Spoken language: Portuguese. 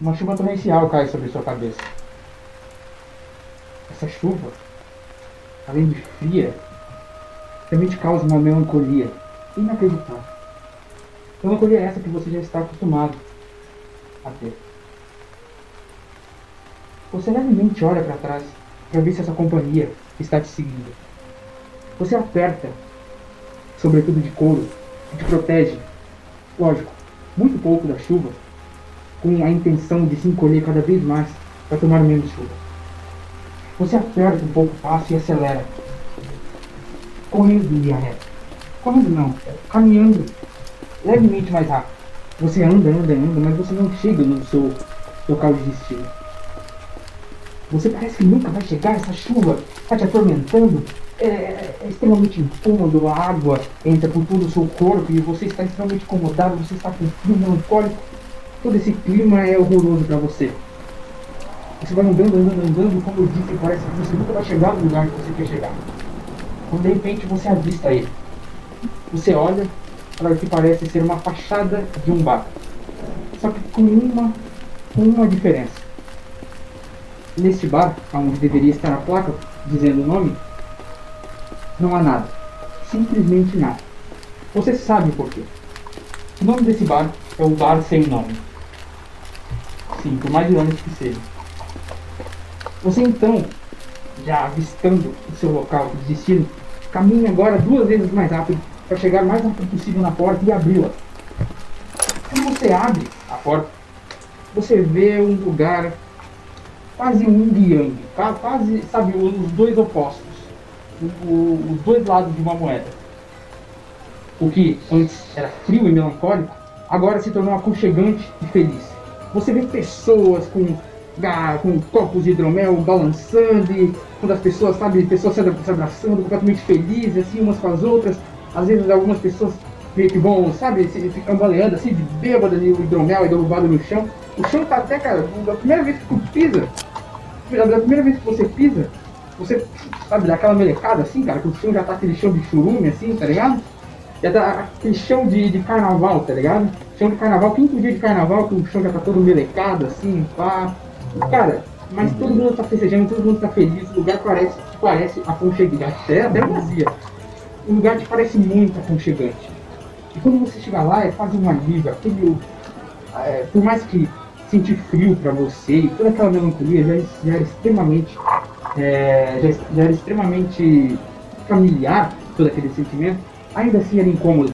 uma chuva torrencial cai sobre sua cabeça. Essa chuva, além de fria, também te causa uma melancolia inacreditável. Melancolia essa que você já está acostumado a ter. Você levemente olha para trás para ver se essa companhia está te seguindo. Você aperta, sobretudo de couro, que te protege, lógico, muito pouco da chuva, com a intenção de se encolher cada vez mais para tomar menos chuva. Você aperta um pouco o passo e acelera. Correndo em linha reta. Correndo não, caminhando levemente mais rápido. Você anda, anda, anda, mas você não chega no seu local de destino. Você parece que nunca vai chegar, essa chuva está te atormentando, é, é, é extremamente incômodo, a água entra por todo o seu corpo e você está extremamente incomodado, você está com frio melancólico. Todo esse clima é horroroso para você. Você vai andando, andando, andando, como eu disse, parece que você nunca vai chegar no lugar que você quer chegar. Quando de repente você avista ele. Você olha para o que parece ser uma fachada de um bar. Só que com uma, com uma diferença. Neste bar, onde deveria estar a placa dizendo o nome, não há nada. Simplesmente nada. Você sabe por quê. O nome desse bar é o Bar Sem Nome. Sim, por mais irônico que seja. Você então, já avistando o seu local de destino, caminha agora duas vezes mais rápido para chegar mais rápido possível na porta e abri-la. Quando você abre a porta, você vê um lugar quase um yin quase, sabe, os dois opostos, os dois lados de uma moeda. O que antes era frio e melancólico, agora se tornou aconchegante e feliz. Você vê pessoas com, com copos de hidromel balançando, quando as pessoas, sabe, pessoas se abraçando, completamente felizes, assim, umas com as outras. Às vezes algumas pessoas que vão, sabe, ficam baleando assim, de bêbada, e o hidromel é derrubado no chão. O chão tá até, cara, da primeira vez que tu pisa, da primeira vez que você pisa, você, sabe, dá aquela melecada assim, cara, que o chão já tá aquele chão de churume, assim, tá ligado? Já tá aquele chão de, de carnaval, tá ligado? Chão de carnaval, quinto dia de carnaval, que o chão já tá todo melecado, assim, pá. Cara, mas todo mundo tá festejando, todo mundo tá feliz, o lugar parece, parece aconchegante, até, até vazia. O lugar te parece muito aconchegante. E quando você chega lá, é quase um alívio, aquele. É, por mais que sentir frio para você e toda aquela melancolia já, já era extremamente é, já, já, era extremamente familiar todo aquele sentimento ainda assim era incômodo